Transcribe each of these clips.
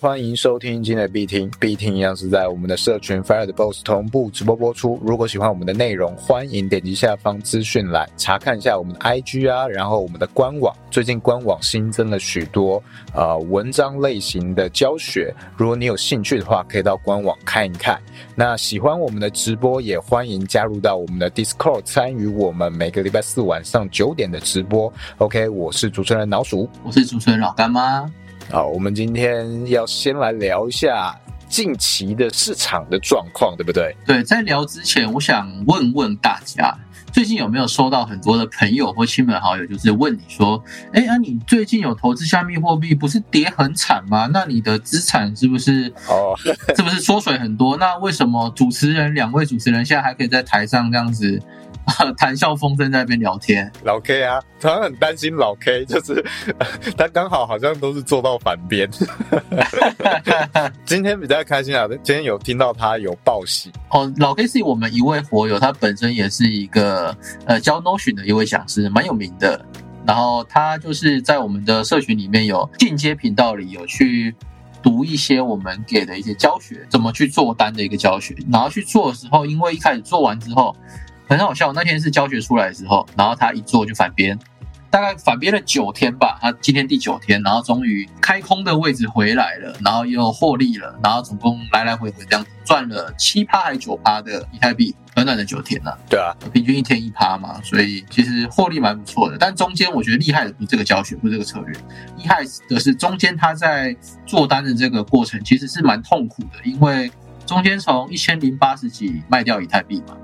欢迎收听今天的必听，必听一样是在我们的社群 Fire 的 Boss 同步直播播出。如果喜欢我们的内容，欢迎点击下方资讯栏查看一下我们的 IG 啊，然后我们的官网。最近官网新增了许多呃文章类型的教学，如果你有兴趣的话，可以到官网看一看。那喜欢我们的直播，也欢迎加入到我们的 Discord 参与我们每个礼拜四晚上九点的直播。OK，我是主持人老鼠，我是主持人老干妈。好，我们今天要先来聊一下近期的市场的状况，对不对？对，在聊之前，我想问问大家，最近有没有收到很多的朋友或亲朋好友，就是问你说，哎，啊，你最近有投资加密货币，不是跌很惨吗？那你的资产是不是哦，是不是缩水很多？那为什么主持人两位主持人现在还可以在台上这样子？谈笑风生在那边聊天，老 K 啊，他很担心老 K，就是 他刚好好像都是坐到反边。今天比较开心啊，今天有听到他有报喜哦。老 K 是我们一位佛友，他本身也是一个呃教 Notion 的一位讲师，蛮有名的。然后他就是在我们的社群里面有进阶频道里有去读一些我们给的一些教学，怎么去做单的一个教学。然后去做的时候，因为一开始做完之后。很好笑，那天是教学出来的时候，然后他一做就反编，大概反编了九天吧，他今天第九天，然后终于开空的位置回来了，然后又获利了，然后总共来来回回这样赚了七趴还是九趴的以太币，短短的九天呢？对啊，平均一天一趴嘛，所以其实获利蛮不错的。但中间我觉得厉害的不是这个教学，不是这个策略，厉害的是中间他在做单的这个过程其实是蛮痛苦的，因为中间从一千零八十几卖掉以太币嘛。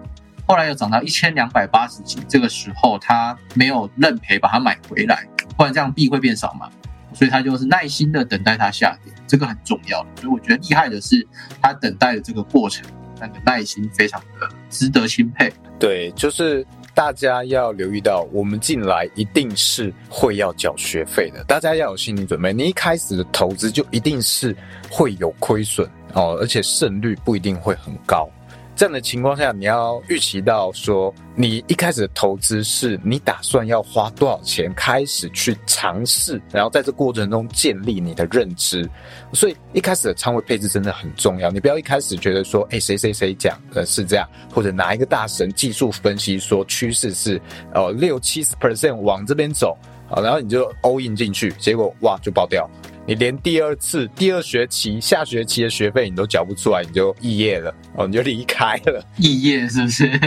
后来又涨到一千两百八十几，这个时候他没有认赔把它买回来，不然这样币会变少嘛，所以他就是耐心的等待它下跌，这个很重要。所以我觉得厉害的是他等待的这个过程，那个耐心非常的值得钦佩。对，就是大家要留意到，我们进来一定是会要缴学费的，大家要有心理准备。你一开始的投资就一定是会有亏损哦，而且胜率不一定会很高。这样的情况下，你要预期到说，你一开始的投资是你打算要花多少钱开始去尝试，然后在这过程中建立你的认知。所以一开始的仓位配置真的很重要。你不要一开始觉得说，哎，谁谁谁讲的是这样，或者哪一个大神技术分析说趋势是呃六七十 percent 往这边走，好，然后你就 all in 进去，结果哇就爆掉。你连第二次、第二学期、下学期的学费你都缴不出来，你就肄业了哦，你就离开了。肄业是不是？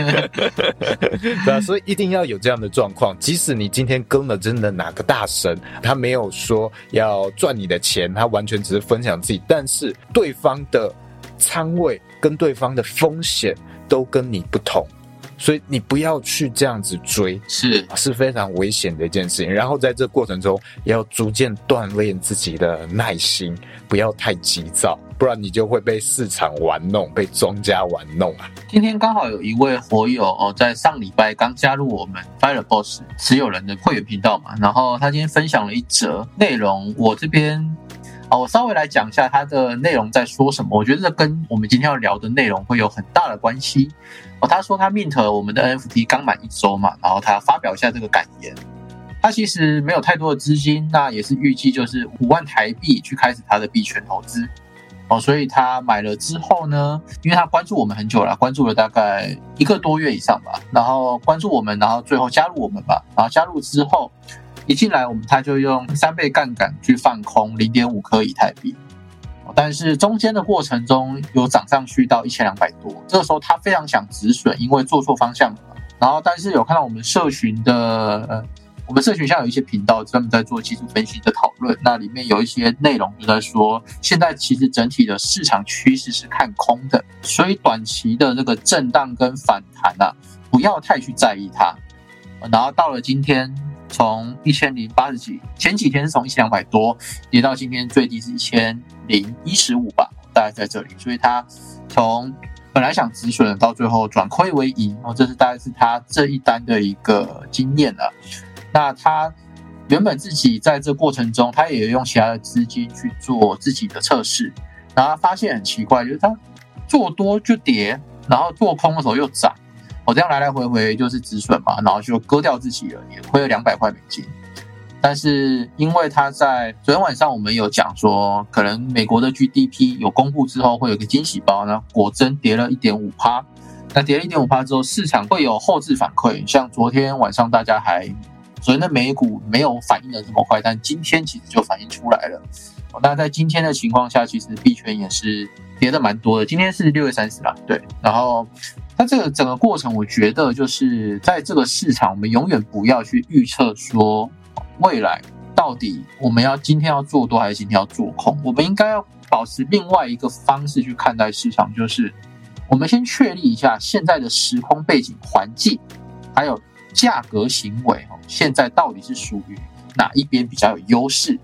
对啊，所以一定要有这样的状况。即使你今天跟了真的哪个大神，他没有说要赚你的钱，他完全只是分享自己，但是对方的仓位跟对方的风险都跟你不同。所以你不要去这样子追，是是非常危险的一件事情。然后在这过程中，要逐渐锻炼自己的耐心，不要太急躁，不然你就会被市场玩弄，被庄家玩弄啊。今天刚好有一位火友哦，在上礼拜刚加入我们 Fire Boss 持有人的会员频道嘛，然后他今天分享了一则内容，我这边啊，我稍微来讲一下他的内容在说什么。我觉得这跟我们今天要聊的内容会有很大的关系。哦，他说他 mint 我们的 NFT 刚满一周嘛，然后他发表一下这个感言。他其实没有太多的资金，那也是预计就是五万台币去开始他的币圈投资。哦，所以他买了之后呢，因为他关注我们很久了，关注了大概一个多月以上吧，然后关注我们，然后最后加入我们吧，然后加入之后一进来我们他就用三倍杠杆去放空零点五颗以太币。但是中间的过程中有涨上去到一千两百多，这个时候他非常想止损，因为做错方向了。然后，但是有看到我们社群的，呃，我们社群下有一些频道专门在做技术分析的讨论，那里面有一些内容就在说，现在其实整体的市场趋势是看空的，所以短期的这个震荡跟反弹啊，不要太去在意它。然后到了今天。从一千零八十几，前几天是从一千两百多跌到今天最低是一千零一十五吧，大概在这里。所以他从本来想止损，到最后转亏为盈，哦，这是大概是他这一单的一个经验了。那他原本自己在这过程中，他也用其他的资金去做自己的测试，然后发现很奇怪，就是他做多就跌，然后做空的时候又涨。我这样来来回回就是止损嘛，然后就割掉自己了，也亏了两百块美金。但是因为它在昨天晚上我们有讲说，可能美国的 GDP 有公布之后会有个惊喜包，然后果真跌了一点五趴。那跌了一点五趴之后，市场会有后置反馈，像昨天晚上大家还昨天的美股没有反应的这么快，但今天其实就反应出来了。那在今天的情况下，其实币圈也是跌的蛮多的。今天是六月三十啦，对。然后，那这个整个过程，我觉得就是在这个市场，我们永远不要去预测说未来到底我们要今天要做多还是今天要做空。我们应该要保持另外一个方式去看待市场，就是我们先确立一下现在的时空背景环境，还有价格行为，现在到底是属于哪一边比较有优势。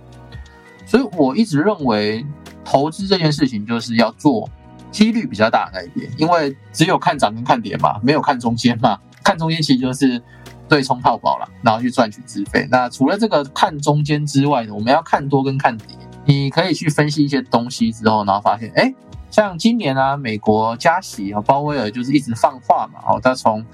所以我一直认为，投资这件事情就是要做几率比较大那一边，因为只有看涨跟看跌嘛，没有看中间嘛。看中间其实就是对冲套保了，然后去赚取资费。那除了这个看中间之外呢，我们要看多跟看跌。你可以去分析一些东西之后，然后发现，哎，像今年啊，美国加息啊，鲍威尔就是一直放话嘛，哦，他从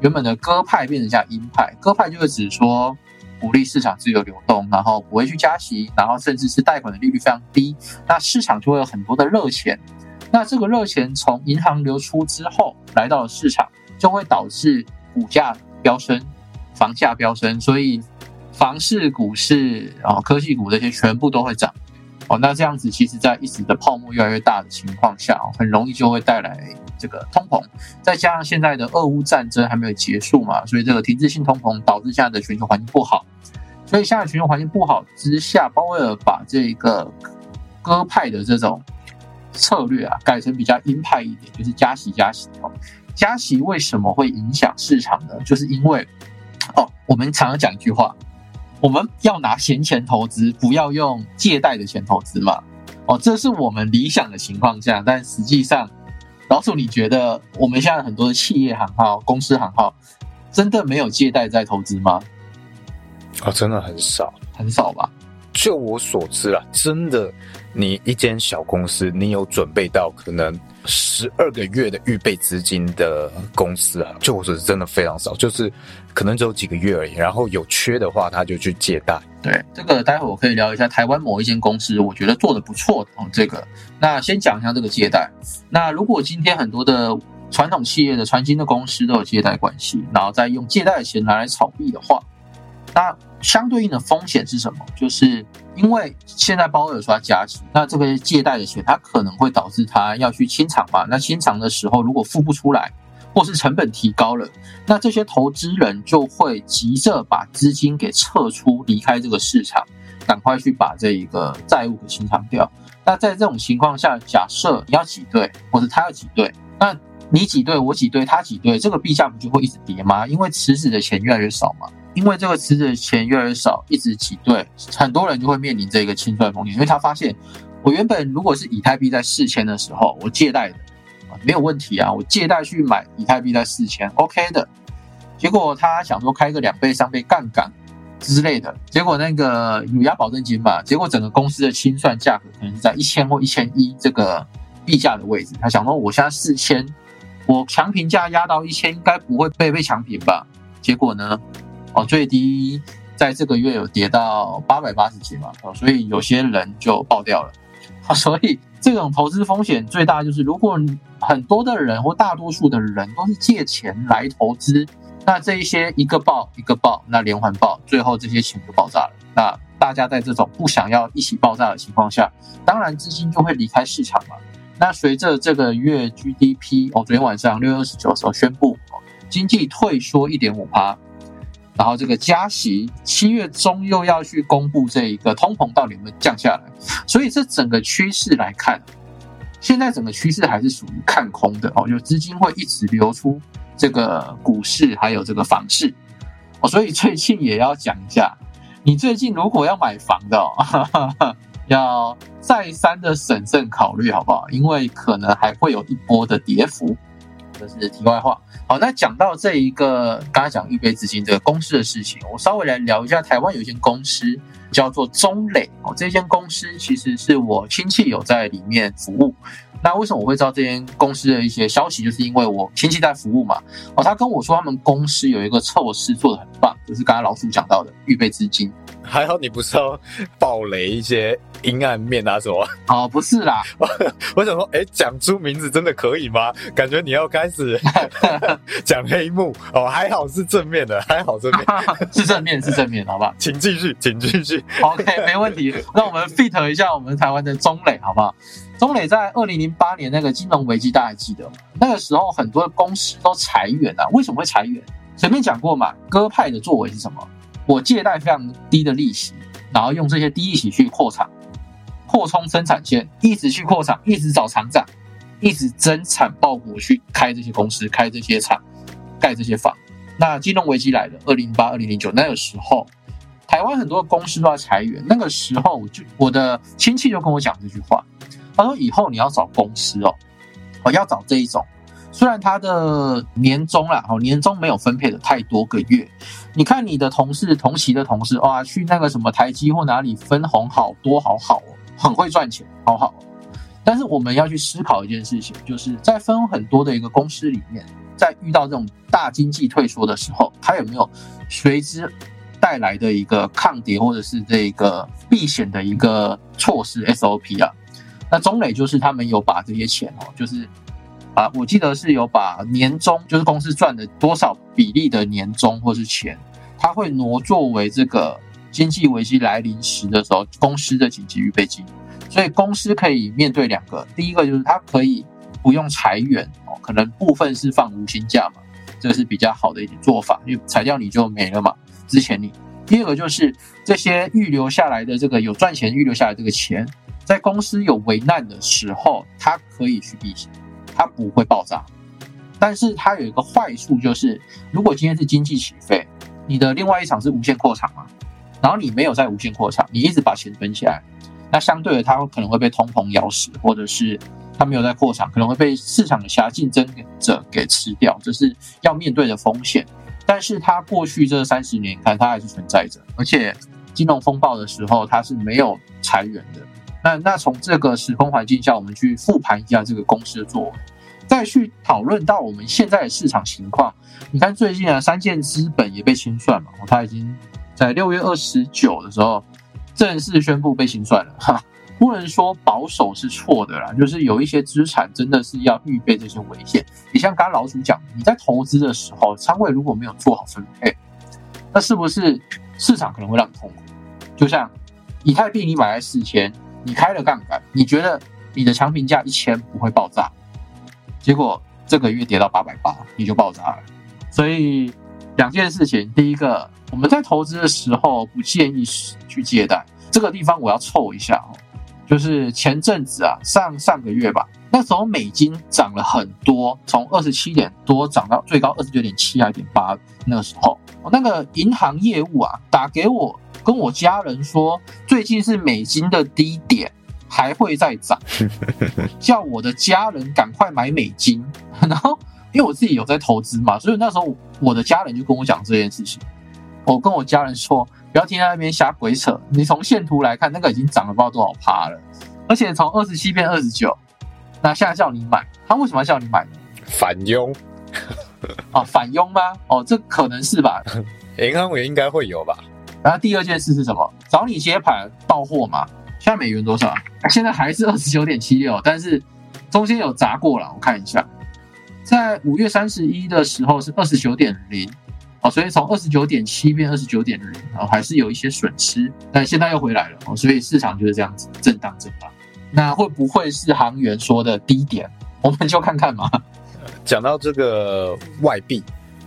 原本的鸽派变成像鹰派，鸽派就是指说。鼓励市场自由流动，然后不会去加息，然后甚至是贷款的利率非常低，那市场就会有很多的热钱。那这个热钱从银行流出之后，来到了市场，就会导致股价飙升，房价飙升，所以房市、股市啊、科技股这些全部都会涨。哦，那这样子，其实在一时的泡沫越来越大的情况下，很容易就会带来。这个通膨，再加上现在的俄乌战争还没有结束嘛，所以这个停滞性通膨导致现在的全球环境不好。所以现在全球环境不好之下，鲍威尔把这个鸽派的这种策略啊，改成比较鹰派一点，就是加息加息哦。加息为什么会影响市场呢？就是因为哦，我们常常讲一句话，我们要拿闲钱投资，不要用借贷的钱投资嘛。哦，这是我们理想的情况下，但实际上。老鼠，你觉得我们现在很多的企业行号、公司行号，真的没有借贷在投资吗？啊，真的很少，很少吧？就我所知啦，真的，你一间小公司，你有准备到可能十二个月的预备资金的公司啊，就我所知，真的非常少，就是可能只有几个月而已。然后有缺的话，他就去借贷。对，这个待会我可以聊一下台湾某一间公司，我觉得做的不错的哦。这个，那先讲一下这个借贷。那如果今天很多的传统企业的传新的公司都有借贷关系，然后再用借贷的钱拿来炒币的话，那相对应的风险是什么？就是因为现在包尔说加息，那这个借贷的钱，它可能会导致他要去清偿嘛？那清偿的时候，如果付不出来。或是成本提高了，那这些投资人就会急着把资金给撤出，离开这个市场，赶快去把这一个债务给清偿掉。那在这种情况下，假设你要挤兑，或者他要挤兑，那你挤兑，我挤兑，他挤兑，这个币价不就会一直跌吗？因为池子的钱越来越少嘛。因为这个池子的钱越来越少，一直挤兑，很多人就会面临这个清算风险。因为他发现，我原本如果是以太币在四千的时候，我借贷的。没有问题啊，我借贷去买以太币在四千，OK 的。结果他想说开个两倍、三倍杠杆之类的，结果那个有押保证金嘛，结果整个公司的清算价格可能是在一千或一千一这个币价的位置。他想说我现在四千，我强平价压到一千，应该不会被被强平吧？结果呢，哦，最低在这个月有跌到八百八十几嘛，哦，所以有些人就爆掉了。所以这种投资风险最大就是，如果很多的人或大多数的人都是借钱来投资，那这一些一个爆一个爆，那连环爆，最后这些钱就爆炸了。那大家在这种不想要一起爆炸的情况下，当然资金就会离开市场嘛。那随着这个月 GDP，哦，昨天晚上六月二十九的时候宣布，经济退缩一点五趴。然后这个加息，七月中又要去公布这一个通膨到底有没有降下来，所以这整个趋势来看，现在整个趋势还是属于看空的哦，就资金会一直流出这个股市还有这个房市哦，所以最近也要讲一下，你最近如果要买房的，要再三的审慎考虑好不好？因为可能还会有一波的跌幅。这是题外话。好，那讲到这一个刚才讲预备资金这个公司的事情，我稍微来聊一下。台湾有一间公司叫做中磊哦，这间公司其实是我亲戚有在里面服务。那为什么我会知道这间公司的一些消息？就是因为我亲戚在服务嘛。哦，他跟我说他们公司有一个措施做的很棒，就是刚才老鼠讲到的预备资金。还好你不是要暴雷一些阴暗面啊什么？哦，不是啦，我想说，哎，讲出名字真的可以吗？感觉你要开始 讲黑幕哦，还好是正面的，还好正面 是正面是正面，好不好？请继续，请继续。OK，没问题。那我们 fit 一下我们台湾的中磊，好不好？中磊在二零零八年那个金融危机，大家还记得吗？那个时候很多的公司都裁员啊，为什么会裁员？前面讲过嘛，鸽派的作为是什么？我借贷非常低的利息，然后用这些低利息去扩产、扩充生产线，一直去扩产，一直找厂长，一直增产报国去开这些公司、开这些厂、盖这些房。那金融危机来了，二零八、二零零九那个时候，台湾很多公司都在裁员。那个时候，我就我的亲戚就跟我讲这句话，他说：“以后你要找公司哦，我要找这一种。”虽然他的年终啦，哦，年终没有分配的太多个月，你看你的同事同期的同事，哇，去那个什么台积或哪里分红好多好好哦，很会赚钱，好好。但是我们要去思考一件事情，就是在分很多的一个公司里面，在遇到这种大经济退缩的时候，它有没有随之带来的一个抗跌或者是这个避险的一个措施 SOP 啊？那中磊就是他们有把这些钱哦，就是。啊，我记得是有把年终，就是公司赚的多少比例的年终或是钱，他会挪作为这个经济危机来临时的时候公司的紧急预备金，所以公司可以面对两个，第一个就是它可以不用裁员哦，可能部分是放无薪假嘛，这是比较好的一点做法，因为裁掉你就没了嘛，之前你。第二个就是这些预留下来的这个有赚钱预留下来这个钱，在公司有危难的时候，它可以去避险。它不会爆炸，但是它有一个坏处，就是如果今天是经济起飞，你的另外一场是无限扩产嘛，然后你没有在无限扩产，你一直把钱存起来，那相对的它可能会被通膨咬死，或者是它没有在扩产，可能会被市场的狭竞争者给吃掉，这是要面对的风险。但是它过去这三十年，看它还是存在着，而且金融风暴的时候，它是没有裁员的。那那从这个时空环境下，我们去复盘一下这个公司的作为，再去讨论到我们现在的市场情况。你看最近啊，三箭资本也被清算嘛，它已经在六月二十九的时候正式宣布被清算了。哈，不能说保守是错的啦，就是有一些资产真的是要预备这些危险。你像刚刚老鼠讲，你在投资的时候，仓位如果没有做好分配，那是不是市场可能会让你痛苦？就像以太币，你买在四千。你开了杠杆，你觉得你的强平价一千不会爆炸，结果这个月跌到八百八，你就爆炸了。所以两件事情，第一个，我们在投资的时候不建议去借贷。这个地方我要凑一下哦，就是前阵子啊，上上个月吧，那时候美金涨了很多，从二十七点多涨到最高二十九点七还点八，那个时候，那个银行业务啊，打给我。跟我家人说，最近是美金的低点，还会再涨，叫我的家人赶快买美金。然后，因为我自己有在投资嘛，所以那时候我的家人就跟我讲这件事情。我跟我家人说，不要听他那边瞎鬼扯。你从线图来看，那个已经涨了不知道多少趴了，而且从二十七变二十九，那现在叫你买，他为什么要叫你买呢？反佣啊？反佣吗？哦，这可能是吧？银行也应该会有吧？然后第二件事是什么？找你接盘到货嘛？现在美元多少？现在还是二十九点七六，但是中间有砸过了。我看一下，在五月三十一的时候是二十九点零，哦，所以从二十九点七变二十九点零，然后还是有一些损失，但现在又回来了。哦，所以市场就是这样子震荡震荡。那会不会是航员说的低点？我们就看看嘛。讲到这个外币，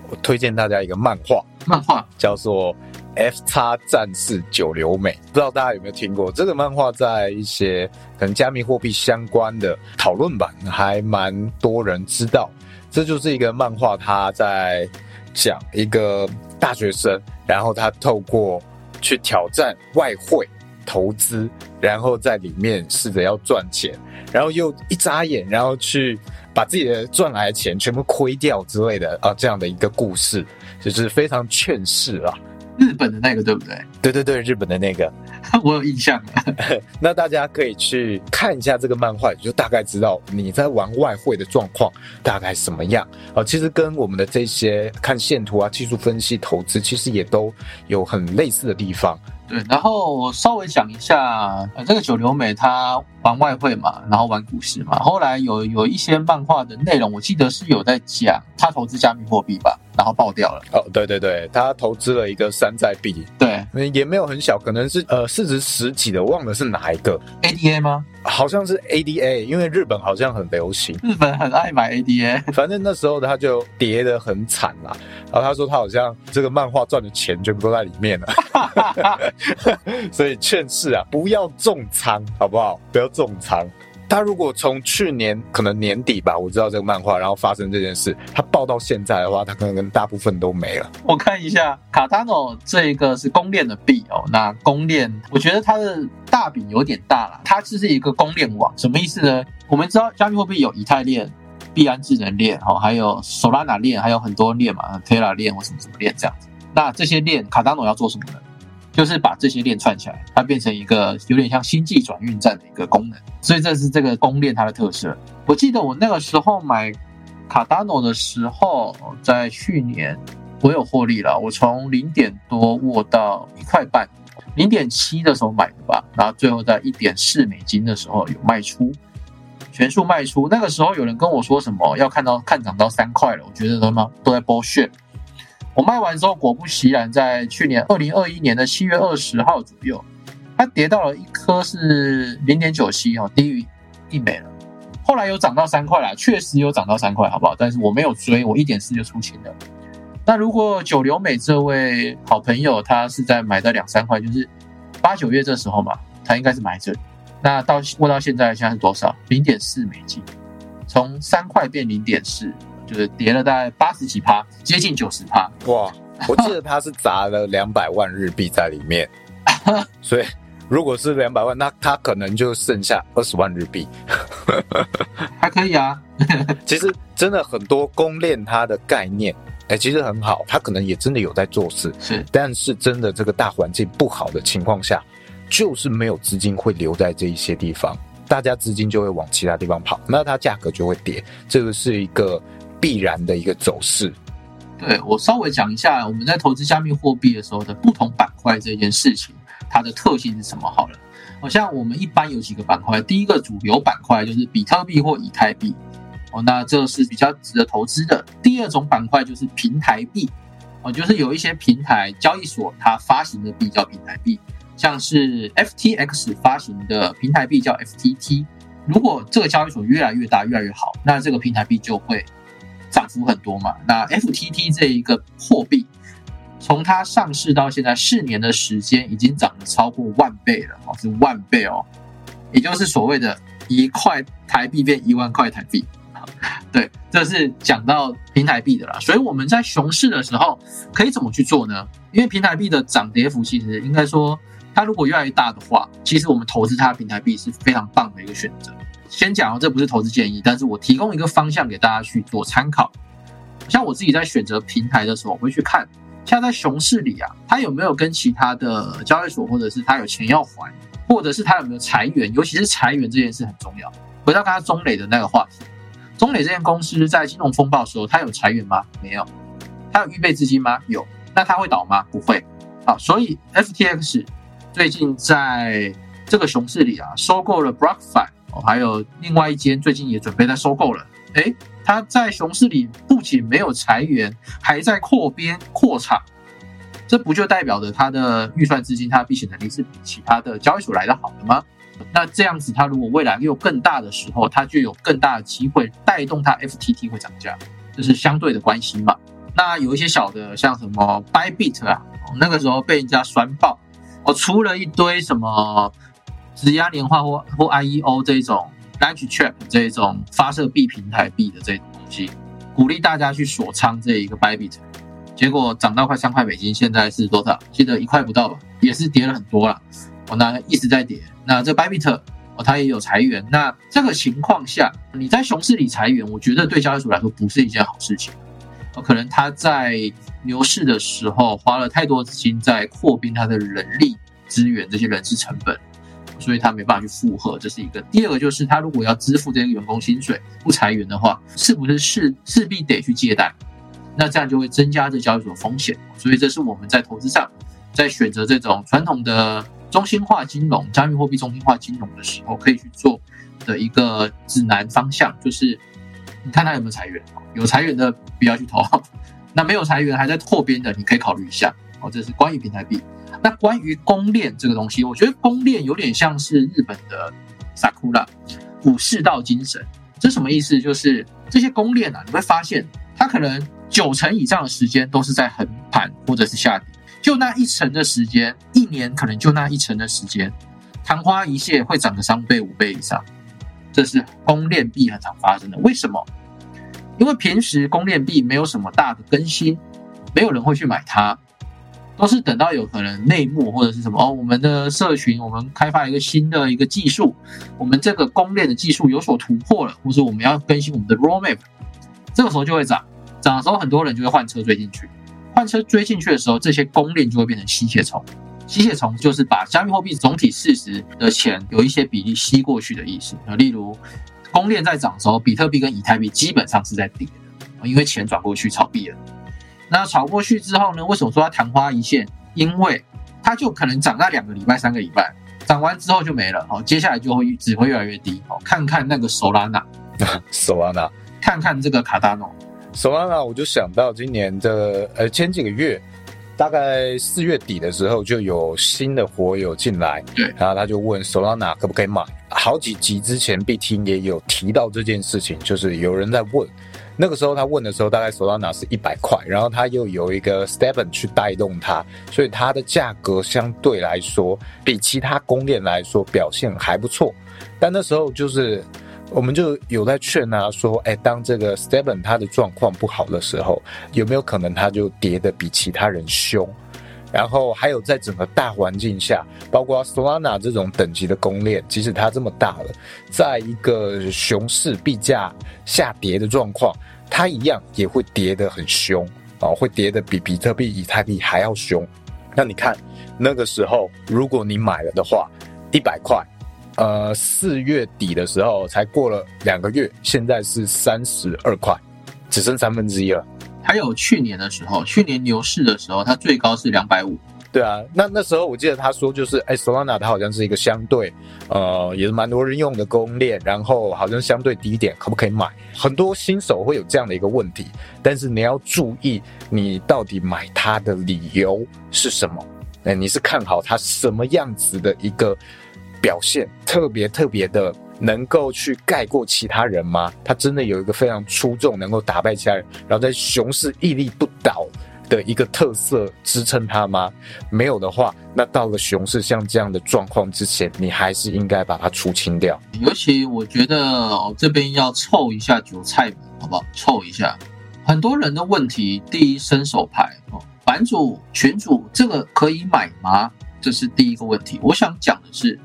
我推荐大家一个漫画，漫画叫做。F 叉战士九流美，不知道大家有没有听过这个漫画？在一些可能加密货币相关的讨论版，还蛮多人知道。这就是一个漫画，他在讲一个大学生，然后他透过去挑战外汇投资，然后在里面试着要赚钱，然后又一眨眼，然后去把自己的赚来的钱全部亏掉之类的啊，这样的一个故事，就是非常劝世啊。日本的那个对不对？对对对，日本的那个，我有印象。那大家可以去看一下这个漫画，就大概知道你在玩外汇的状况大概什么样啊。其实跟我们的这些看线图啊、技术分析、投资，其实也都有很类似的地方。对，然后我稍微讲一下，呃，这个九流美他玩外汇嘛，然后玩股市嘛，后来有有一些漫画的内容，我记得是有在讲他投资加密货币吧，然后爆掉了。哦，对对对，他投资了一个山寨币，对也没有很小，可能是呃市值十几的，忘了是哪一个，，ADA 吗？好像是 ADA，因为日本好像很流行。日本很爱买 ADA，反正那时候他就跌得很惨啦，然后他说他好像这个漫画赚的钱全部都在里面了，所以劝世啊，不要重仓，好不好？不要重仓。他如果从去年可能年底吧，我知道这个漫画，然后发生这件事，他报到现在的话，他可能跟大部分都没了。我看一下卡塔诺这一个是公链的币哦，那公链我觉得它的大饼有点大了，它只是一个公链网，什么意思呢？我们知道加密货币有以太链、币安智能链哦，还有 Solana 链，还有很多链嘛，Terra 链或什么什么链这样子。那这些链卡塔诺要做什么呢？就是把这些链串起来，它变成一个有点像星际转运站的一个功能，所以这是这个公链它的特色。我记得我那个时候买卡达诺的时候，在去年我有获利了，我从零点多握到一块半，零点七的时候买的吧，然后最后在一点四美金的时候有卖出，全数卖出。那个时候有人跟我说什么要看到看涨到三块了，我觉得他妈都在 bullshit。我卖完之后，果不其然，在去年二零二一年的七月二十号左右，它跌到了一颗是零点九七哦，低于一美了。后来有涨到三块啦，确实有涨到三块，好不好？但是我没有追，我一点四就出清了。那如果九流美这位好朋友，他是在买的两三块，就是八九月这时候嘛，他应该是买这。那到问到现在，现在是多少？零点四美金，从三块变零点四，就是跌了大概八十几趴，接近九十趴。哇，我记得他是砸了两百万日币在里面，所以如果是两百万，那他可能就剩下二十万日币。还可以啊，其实真的很多公链它的概念，哎，其实很好，他可能也真的有在做事，是。但是真的这个大环境不好的情况下，就是没有资金会留在这一些地方，大家资金就会往其他地方跑，那它价格就会跌，这个是一个必然的一个走势。对我稍微讲一下我们在投资加密货币的时候的不同板块这件事情，它的特性是什么？好了，好像我们一般有几个板块，第一个主流板块就是比特币或以太币，哦，那这是比较值得投资的。第二种板块就是平台币，哦，就是有一些平台交易所它发行的币叫平台币，像是 FTX 发行的平台币叫 FTT。如果这个交易所越来越大、越来越好，那这个平台币就会涨幅很多嘛。那 FTT 这一个货币，从它上市到现在四年的时间，已经涨了超过万倍了，哦，是万倍哦，也就是所谓的一块台币变一万块台币。对，这是讲到平台币的啦。所以我们在熊市的时候可以怎么去做呢？因为平台币的涨跌幅其实应该说，它如果越来越大的话，其实我们投资它的平台币是非常棒的一个选择。先讲，这不是投资建议，但是我提供一个方向给大家去做参考。像我自己在选择平台的时候，我会去看，像在熊市里啊，它有没有跟其他的交易所，或者是它有钱要还，或者是它有没有裁员，尤其是裁员这件事很重要。回到刚刚中磊的那个话题，中磊这间公司在金融风暴的时候，它有裁员吗？没有。它有预备资金吗？有。那它会倒吗？不会。好，所以 FTX 最近在这个熊市里啊，收购了 BlockFi，哦，还有另外一间最近也准备在收购了。诶，它在熊市里不仅没有裁员，还在扩编扩厂，这不就代表着它的预算资金、它的避险能力是比其他的交易所来的好的吗？那这样子，它如果未来又更大的时候，它就有更大的机会带动它 FTT 会涨价，这是相对的关系嘛。那有一些小的，像什么 Bybit 啊，那个时候被人家酸爆，哦，出了一堆什么质押年化或或 IEO 这种 Launch Trap 这种发射币平台币的这种东西，鼓励大家去锁仓这一个 Bybit，结果涨到快三块美金，现在是多少？记得一块不到吧，也是跌了很多了。哦，那一直在跌。那这 Bybit 哦，它也有裁员。那这个情况下，你在熊市里裁员，我觉得对交易所来说不是一件好事情。哦，可能他在牛市的时候花了太多资金在扩编他的人力资源，这些人事成本，所以他没办法去负荷，这是一个。第二个就是他如果要支付这些员工薪水，不裁员的话，是不是势势必得去借贷？那这样就会增加这交易所风险。所以这是我们在投资上在选择这种传统的中心化金融、加密货币中心化金融的时候，可以去做的一个指南方向，就是你看它有没有裁员，有裁员的不要去投，那没有裁员还在扩编的，你可以考虑一下哦。这是关于平台币。那关于公链这个东西，我觉得公链有点像是日本的 Sakura 武士道精神。这什么意思？就是这些公链啊，你会发现它可能九成以上的时间都是在横盘或者是下跌，就那一成的时间，一年可能就那一成的时间，昙花一现会涨个三倍五倍以上。这是公链币很常发生的。为什么？因为平时公链币没有什么大的更新，没有人会去买它。都是等到有可能内幕或者是什么哦，我们的社群我们开发一个新的一个技术，我们这个公链的技术有所突破了，或者我们要更新我们的 roadmap，这个时候就会涨，涨的时候很多人就会换车追进去，换车追进去的时候，这些公链就会变成吸血虫，吸血虫就是把加密货币总体市值的钱有一些比例吸过去的意思啊，例如公链在涨的时候，比特币跟以太币基本上是在跌的，因为钱转过去炒币了。那炒过去之后呢？为什么说它昙花一现？因为它就可能涨那两个礼拜、三个礼拜，涨完之后就没了。好，接下来就会只会越来越低。好，看看那个索拉纳，索拉纳，看看这个卡达诺，索拉纳，我就想到今年的呃前几个月，大概四月底的时候，就有新的火友进来，对，然后他就问 Solana 可不可以买。好几集之前，BT 也有提到这件事情，就是有人在问。那个时候他问的时候，大概索拉纳是一百块，然后他又有一个 Stepen 去带动它，所以它的价格相对来说比其他公链来说表现还不错。但那时候就是我们就有在劝他说，哎，当这个 Stepen 它的状况不好的时候，有没有可能它就跌得比其他人凶？然后还有在整个大环境下，包括 Solana 这种等级的公链，即使它这么大了，在一个熊市币价下跌的状况，它一样也会跌得很凶啊，会跌得比比特币、以太币还要凶。那你看那个时候，如果你买了的话，一百块，呃，四月底的时候才过了两个月，现在是三十二块，只剩三分之一了。还有去年的时候，去年牛市的时候，它最高是两百五。对啊，那那时候我记得他说就是，哎，Solana 它好像是一个相对，呃，也是蛮多人用的公链，然后好像相对低点，可不可以买？很多新手会有这样的一个问题，但是你要注意，你到底买它的理由是什么？哎，你是看好它什么样子的一个表现，特别特别的。能够去盖过其他人吗？它真的有一个非常出众，能够打败其他人，然后在熊市屹立不倒的一个特色支撑它吗？没有的话，那到了熊市像这样的状况之前，你还是应该把它出清掉。尤其我觉得这边要凑一下韭菜好不好？凑一下，很多人的问题，第一伸手牌哦，版主群主这个可以买吗？这是第一个问题。我想讲的是。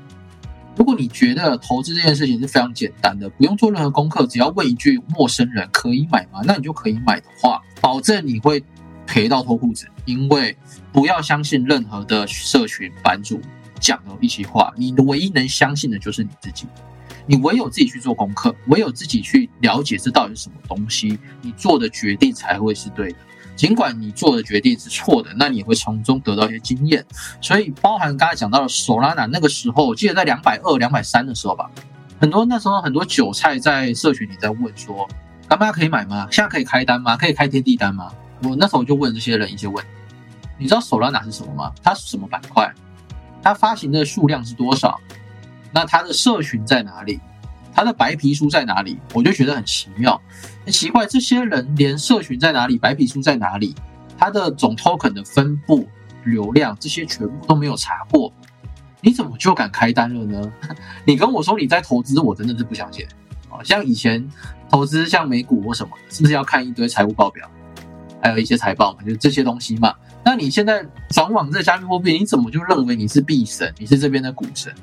如果你觉得投资这件事情是非常简单的，不用做任何功课，只要问一句陌生人可以买吗？那你就可以买的话，保证你会赔到脱裤子。因为不要相信任何的社群版主讲的一席话，你唯一能相信的就是你自己。你唯有自己去做功课，唯有自己去了解这到底是什么东西，你做的决定才会是对的。尽管你做的决定是错的，那你也会从中得到一些经验。所以，包含刚才讲到的索拉娜，那个时候我记得在两百二、两百三的时候吧，很多那时候很多韭菜在社群里在问说：“干妈可以买吗？现在可以开单吗？可以开天地单吗？”我那时候就问这些人一些问题。你知道索拉纳是什么吗？它是什么板块？它发行的数量是多少？那它的社群在哪里？它的白皮书在哪里？我就觉得很奇妙，很奇怪，这些人连社群在哪里、白皮书在哪里、它的总 token 的分布、流量这些全部都没有查过，你怎么就敢开单了呢？你跟我说你在投资，我真的是不相信。啊，像以前投资像美股或什么，是不是要看一堆财务报表，还有一些财报嘛，就是这些东西嘛？那你现在转往这加密货币，你怎么就认为你是币神？你是这边的股神？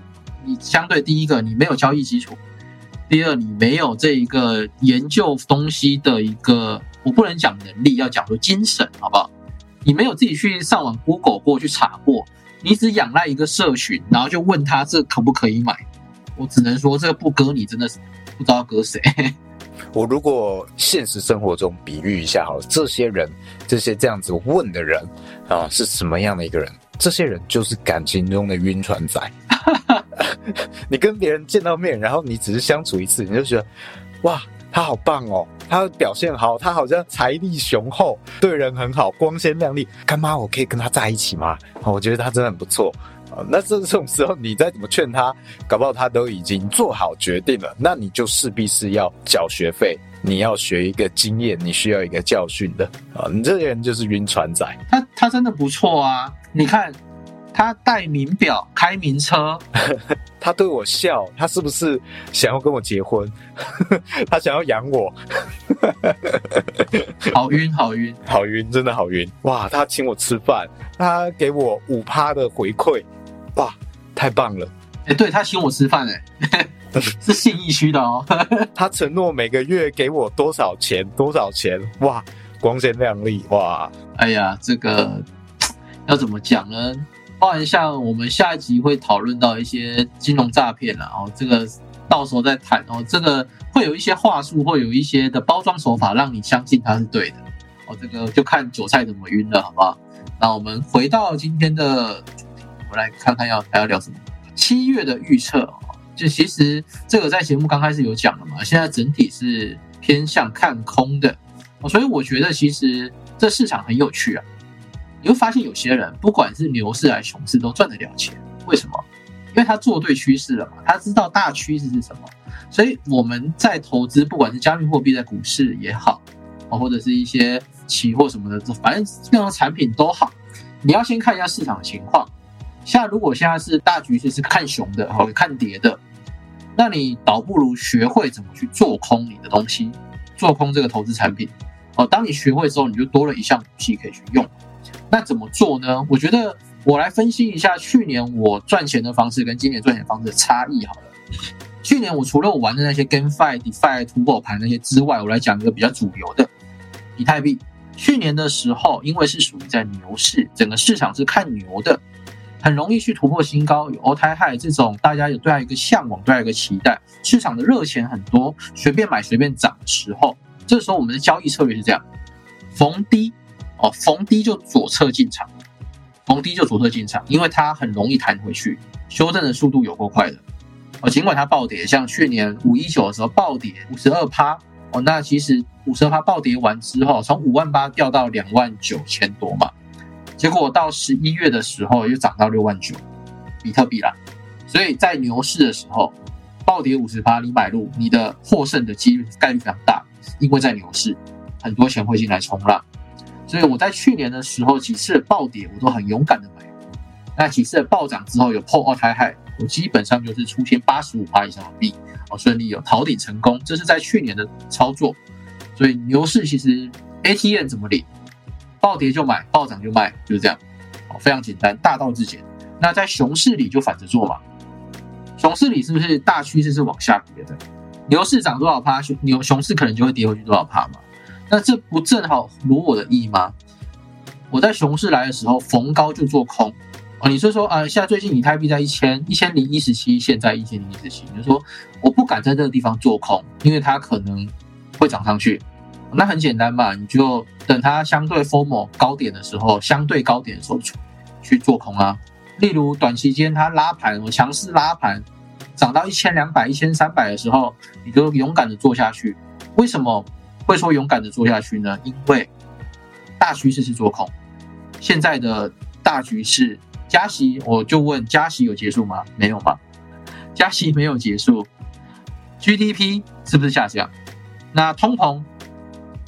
你相对第一个，你没有交易基础。第二，你没有这一个研究东西的一个，我不能讲能力，要讲说精神，好不好？你没有自己去上网 Google 过去查过，你只仰赖一个社群，然后就问他这可不可以买？我只能说这个不割你真的是不知道割谁。我如果现实生活中比喻一下，好了，这些人，这些这样子问的人啊，是什么样的一个人？这些人就是感情中的晕船仔。你跟别人见到面，然后你只是相处一次，你就觉得哇，他好棒哦，他表现好，他好像财力雄厚，对人很好，光鲜亮丽。干妈，我可以跟他在一起吗？我觉得他真的很不错啊。那这种时候，你再怎么劝他，搞不好他都已经做好决定了。那你就势必是要缴学费，你要学一个经验，你需要一个教训的啊。你这个人就是晕船仔。他他真的不错啊，你看。他戴名表，开名车，他对我笑，他是不是想要跟我结婚？他想要养我？好晕，好晕，好晕，真的好晕！哇，他请我吃饭，他给我五趴的回馈，哇，太棒了！哎，对他请我吃饭，哎，是信义区的哦。他承诺每个月给我多少钱？多少钱？哇，光鲜亮丽！哇，哎呀，这个要怎么讲呢？包含像我们下一集会讨论到一些金融诈骗了哦，这个到时候再谈哦。这个会有一些话术，会有一些的包装手法，让你相信它是对的哦。这个就看韭菜怎么晕了，好不好？那我们回到今天的来看看要还要聊什么。七月的预测哦，就其实这个在节目刚开始有讲了嘛，现在整体是偏向看空的，所以我觉得其实这市场很有趣啊。你会发现有些人不管是牛市还是熊市都赚得了钱，为什么？因为他做对趋势了嘛，他知道大趋势是什么。所以我们在投资，不管是加密货币在股市也好，或者是一些期货什么的，反正任何产品都好，你要先看一下市场的情况。像如果现在是大局势是看熊的，或看跌的，那你倒不如学会怎么去做空你的东西，做空这个投资产品。哦，当你学会之后，你就多了一项武器可以去用。那怎么做呢？我觉得我来分析一下去年我赚钱的方式跟今年赚钱方式的差异好了。去年我除了我玩的那些 GameFi、DeFi、土狗盘那些之外，我来讲一个比较主流的以太币。去年的时候，因为是属于在牛市，整个市场是看牛的，很容易去突破新高，有 All Time High 这种大家有对它一个向往，对它一个期待，市场的热钱很多，随便买随便涨的时候，这时候我们的交易策略是这样：逢低。哦，逢低就左侧进场，逢低就左侧进场，因为它很容易弹回去，修正的速度有够快的。哦，尽管它暴跌，像去年五一九的时候暴跌五十二趴，哦，那其实五十二趴暴跌完之后，从五万八掉到两万九千多嘛，结果到十一月的时候又涨到六万九，比特币啦。所以在牛市的时候，暴跌五十趴，你买入，你的获胜的几率概率非常大，因为在牛市很多钱会进来冲浪。所以我在去年的时候几次暴跌，我都很勇敢的买。那几次的暴涨之后有破二胎害，我基本上就是出现八十五趴以上的币，哦，顺利有逃顶成功。这是在去年的操作。所以牛市其实 ATM 怎么领？暴跌就买，暴涨就卖，就是这样，哦，非常简单，大道至简。那在熊市里就反着做嘛。熊市里是不是大趋势是往下跌的？牛市涨多少趴，熊牛熊市可能就会跌回去多少趴嘛。那这不正好如我的意吗？我在熊市来的时候逢高就做空哦。你是说啊，现在最近以太币在一千一千零一十七，现在一千零一十七，就说我不敢在这个地方做空，因为它可能会涨上去。那很简单嘛，你就等它相对 formal 高点的时候，相对高点的时候去做空啊。例如短期间它拉盘，我强势拉盘涨到一千两百、一千三百的时候，你就勇敢的做下去。为什么？会说勇敢的做下去呢？因为大趋势是做空，现在的大局势加息，我就问加息有结束吗？没有吗？加息没有结束，GDP 是不是下降？那通膨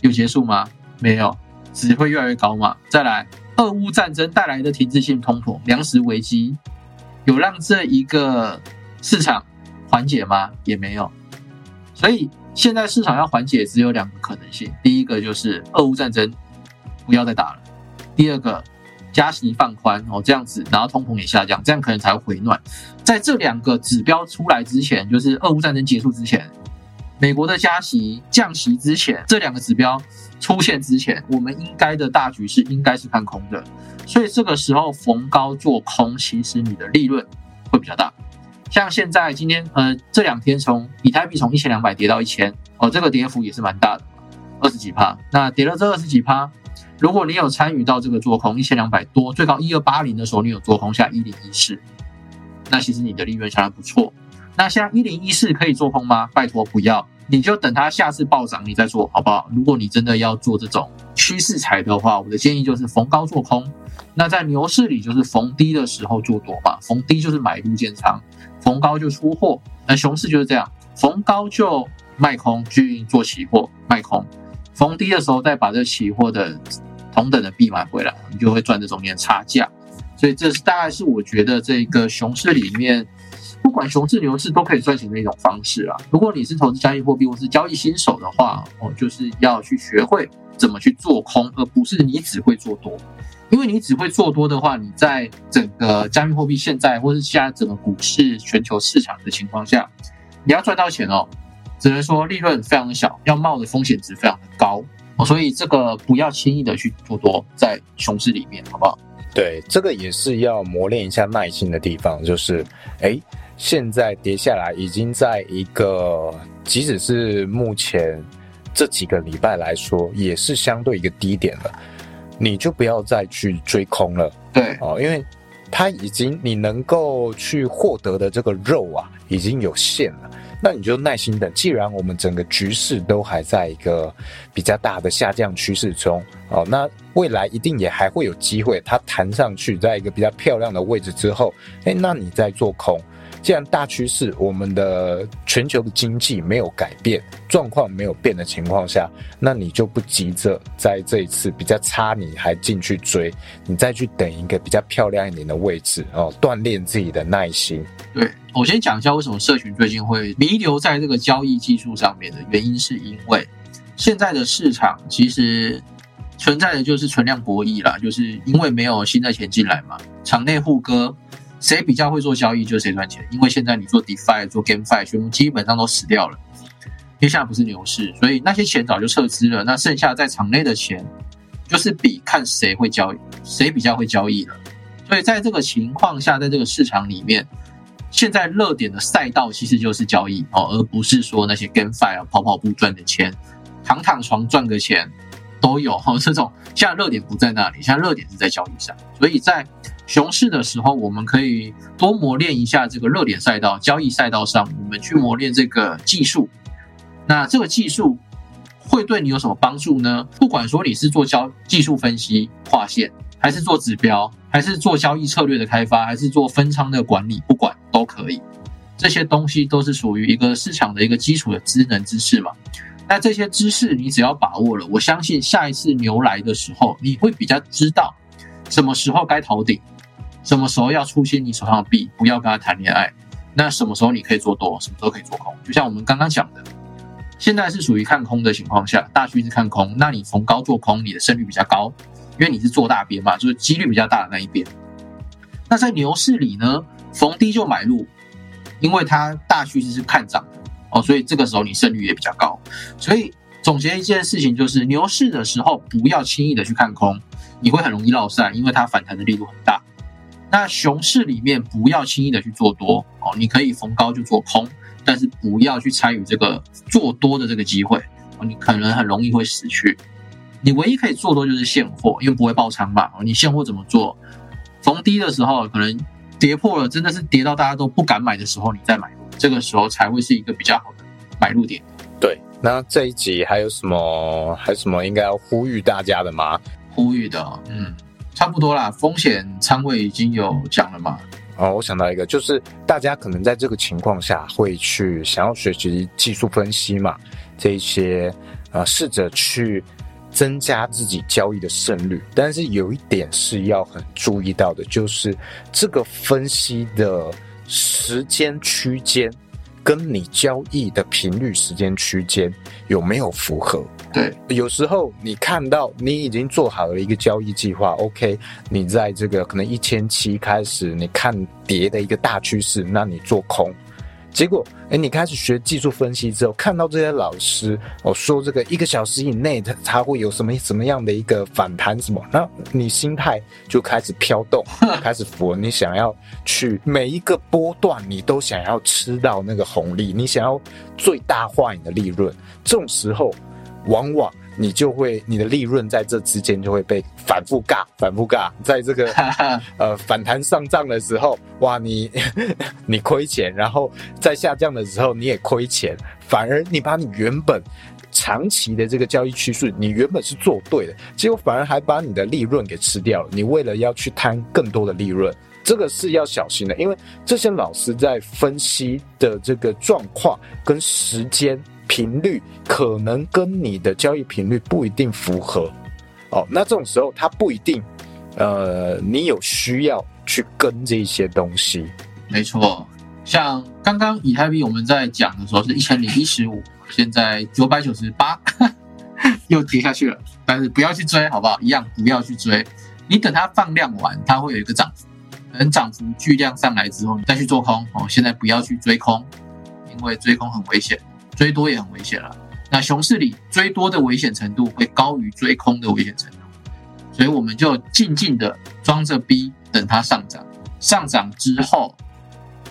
有结束吗？没有，只会越来越高嘛。再来，俄乌战争带来的停滞性通膨、粮食危机，有让这一个市场缓解吗？也没有，所以。现在市场要缓解，只有两个可能性：第一个就是俄乌战争不要再打了；第二个加息放宽哦，这样子，然后通膨也下降，这样可能才会回暖。在这两个指标出来之前，就是俄乌战争结束之前，美国的加息降息之前，这两个指标出现之前，我们应该的大局是应该是看空的。所以这个时候逢高做空，其实你的利润会比较大。像现在今天呃这两天从以太币从一千两百跌到一千哦，这个跌幅也是蛮大的，二十几趴。那跌了这二十几趴，如果你有参与到这个做空一千两百多，最高一二八零的时候，你有做空下一零一四，那其实你的利润相当不错。那现在一零一四可以做空吗？拜托不要，你就等它下次暴涨你再做好不好？如果你真的要做这种趋势财的话，我的建议就是逢高做空。那在牛市里就是逢低的时候做多嘛，逢低就是买入建仓，逢高就出货。那熊市就是这样，逢高就卖空去做期货卖空，逢低的时候再把这期货的同等的币买回来，你就会赚这中间差价。所以这是大概是我觉得这个熊市里面。不管熊市牛市都可以赚钱的一种方式啊！如果你是投资加密货币或是交易新手的话，哦，就是要去学会怎么去做空，而不是你只会做多。因为你只会做多的话，你在整个加密货币现在或是现在整个股市全球市场的情况下，你要赚到钱哦，只能说利润非常的小，要冒的风险值非常的高。所以这个不要轻易的去做多，在熊市里面，好不好？对，这个也是要磨练一下耐心的地方，就是哎。现在跌下来，已经在一个，即使是目前这几个礼拜来说，也是相对一个低点了。你就不要再去追空了，对哦，因为它已经你能够去获得的这个肉啊，已经有限了。那你就耐心等。既然我们整个局势都还在一个比较大的下降趋势中，哦，那未来一定也还会有机会，它弹上去，在一个比较漂亮的位置之后，哎，那你再做空。既然大趋势，我们的全球的经济没有改变，状况没有变的情况下，那你就不急着在这一次比较差，你还进去追，你再去等一个比较漂亮一点的位置哦，锻炼自己的耐心。对我先讲一下为什么社群最近会弥留在这个交易技术上面的原因，是因为现在的市场其实存在的就是存量博弈啦，就是因为没有新的钱进来嘛，场内互割。谁比较会做交易，就谁赚钱。因为现在你做 DeFi、做 GameFi，全部基本上都死掉了。因为现在不是牛市，所以那些钱早就撤资了。那剩下在场内的钱，就是比看谁会交易，谁比较会交易了。所以在这个情况下，在这个市场里面，现在热点的赛道其实就是交易哦，而不是说那些 GameFi 啊跑跑步赚的钱，躺躺床赚个钱都有哈。这种现在热点不在那里，现在热点是在交易上。所以在熊市的时候，我们可以多磨练一下这个热点赛道、交易赛道上，我们去磨练这个技术。那这个技术会对你有什么帮助呢？不管说你是做交技术分析、划线，还是做指标，还是做交易策略的开发，还是做分仓的管理，不管都可以。这些东西都是属于一个市场的一个基础的知能知识嘛。那这些知识你只要把握了，我相信下一次牛来的时候，你会比较知道什么时候该逃顶。什么时候要出现你手上的币，不要跟他谈恋爱。那什么时候你可以做多，什么时候可以做空？就像我们刚刚讲的，现在是属于看空的情况下，大趋势看空，那你逢高做空，你的胜率比较高，因为你是做大边嘛，就是几率比较大的那一边。那在牛市里呢，逢低就买入，因为它大趋势是看涨哦，所以这个时候你胜率也比较高。所以总结一件事情就是，牛市的时候不要轻易的去看空，你会很容易落散，因为它反弹的力度很大。那熊市里面不要轻易的去做多哦，你可以逢高就做空，但是不要去参与这个做多的这个机会哦，你可能很容易会死去。你唯一可以做多就是现货，因为不会爆仓嘛。你现货怎么做？逢低的时候可能跌破了，真的是跌到大家都不敢买的时候，你再买入，这个时候才会是一个比较好的买入点。对，那这一集还有什么还有什么应该要呼吁大家的吗？呼吁的，嗯。差不多啦，风险仓位已经有讲了嘛。哦，我想到一个，就是大家可能在这个情况下会去想要学习技术分析嘛，这些啊，试着去增加自己交易的胜率。但是有一点是要很注意到的，就是这个分析的时间区间。跟你交易的频率、时间区间有没有符合？对，有时候你看到你已经做好了一个交易计划，OK，你在这个可能一千七开始，你看跌的一个大趋势，那你做空。结果，哎，你开始学技术分析之后，看到这些老师哦说这个一个小时以内它它会有什么什么样的一个反弹什么，那你心态就开始飘动，开始浮，你想要去每一个波段你都想要吃到那个红利，你想要最大化你的利润，这种时候往往你就会你的利润在这之间就会被反复尬，反复尬，在这个 呃反弹上涨的时候，哇，你 你亏钱，然后在下降的时候你也亏钱，反而你把你原本长期的这个交易趋势，你原本是做对的，结果反而还把你的利润给吃掉了。你为了要去贪更多的利润，这个是要小心的，因为这些老师在分析的这个状况跟时间。频率可能跟你的交易频率不一定符合，哦，那这种时候它不一定，呃，你有需要去跟这些东西。没错，像刚刚以太币我们在讲的时候是一千零一十五，现在九百九十八，又跌下去了。但是不要去追，好不好？一样不要去追，你等它放量完，它会有一个涨幅，等涨幅巨量上来之后，你再去做空。哦，现在不要去追空，因为追空很危险。追多也很危险了。那熊市里追多的危险程度会高于追空的危险程度，所以我们就静静的装着逼，等它上涨。上涨之后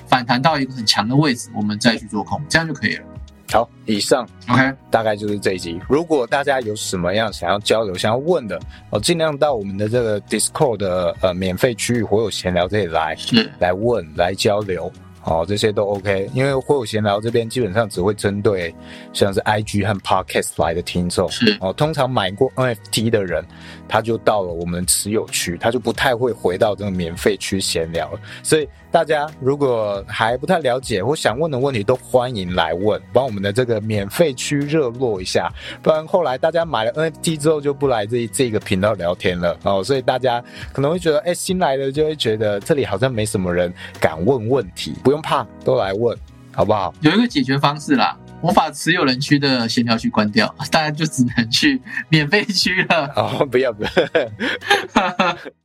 反弹到一个很强的位置，我们再去做空，这样就可以了。好，以上 OK，大概就是这一集。如果大家有什么样想要交流、想要问的，哦，尽量到我们的这个 Discord 的呃免费区域“火有闲聊”这里来，是来问、来交流。哦，这些都 OK，因为会有闲聊这边基本上只会针对像是 IG 和 Podcast 来的听众，是哦，通常买过 NFT 的人，他就到了我们持有区，他就不太会回到这个免费区闲聊了。所以大家如果还不太了解或想问的问题，都欢迎来问，帮我们的这个免费区热络一下，不然后来大家买了 NFT 之后就不来这这个频道聊天了哦。所以大家可能会觉得，哎，新来的就会觉得这里好像没什么人敢问问题，不用。不用怕，都来问，好不好？有一个解决方式啦，我把持有人区的闲聊区关掉，大家就只能去免费区了。哦，不要不要。